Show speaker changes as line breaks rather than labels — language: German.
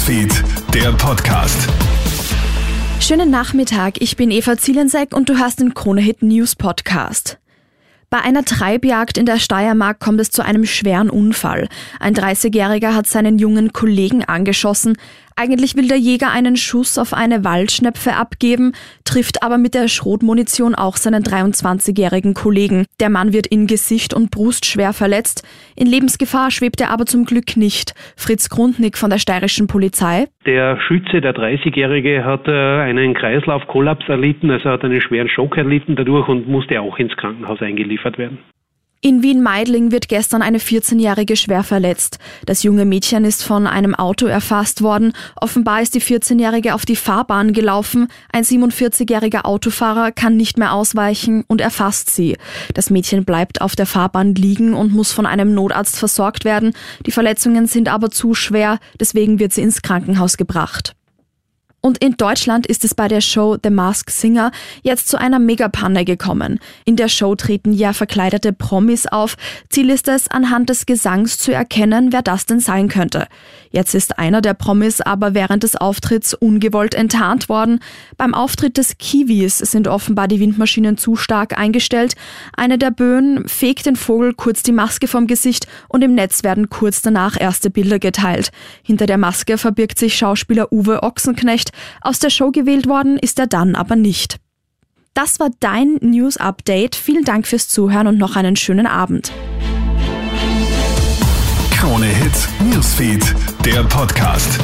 Newsfeed, der Podcast.
Schönen Nachmittag, ich bin Eva Zielensek und du hast den Kronehit News Podcast. Bei einer Treibjagd in der Steiermark kommt es zu einem schweren Unfall. Ein 30-Jähriger hat seinen jungen Kollegen angeschossen. Eigentlich will der Jäger einen Schuss auf eine Waldschnepfe abgeben, trifft aber mit der Schrotmunition auch seinen 23-jährigen Kollegen. Der Mann wird in Gesicht und Brust schwer verletzt. In Lebensgefahr schwebt er aber zum Glück nicht. Fritz Grundnick von der steirischen Polizei.
Der Schütze, der 30-Jährige, hat äh, einen Kreislaufkollaps erlitten, also hat einen schweren Schock erlitten dadurch und musste auch ins Krankenhaus eingeliefert werden.
In Wien-Meidling wird gestern eine 14-Jährige schwer verletzt. Das junge Mädchen ist von einem Auto erfasst worden. Offenbar ist die 14-Jährige auf die Fahrbahn gelaufen. Ein 47-jähriger Autofahrer kann nicht mehr ausweichen und erfasst sie. Das Mädchen bleibt auf der Fahrbahn liegen und muss von einem Notarzt versorgt werden. Die Verletzungen sind aber zu schwer, deswegen wird sie ins Krankenhaus gebracht. Und in Deutschland ist es bei der Show The Mask Singer jetzt zu einer Megapanne gekommen. In der Show treten ja verkleidete Promis auf. Ziel ist es, anhand des Gesangs zu erkennen, wer das denn sein könnte. Jetzt ist einer der Promis aber während des Auftritts ungewollt enttarnt worden. Beim Auftritt des Kiwis sind offenbar die Windmaschinen zu stark eingestellt. Eine der Böen fegt den Vogel kurz die Maske vom Gesicht und im Netz werden kurz danach erste Bilder geteilt. Hinter der Maske verbirgt sich Schauspieler Uwe Ochsenknecht, aus der Show gewählt worden ist er dann aber nicht. Das war dein News Update. Vielen Dank fürs Zuhören und noch einen schönen Abend.
Krone Hits, Newsfeed, der Podcast.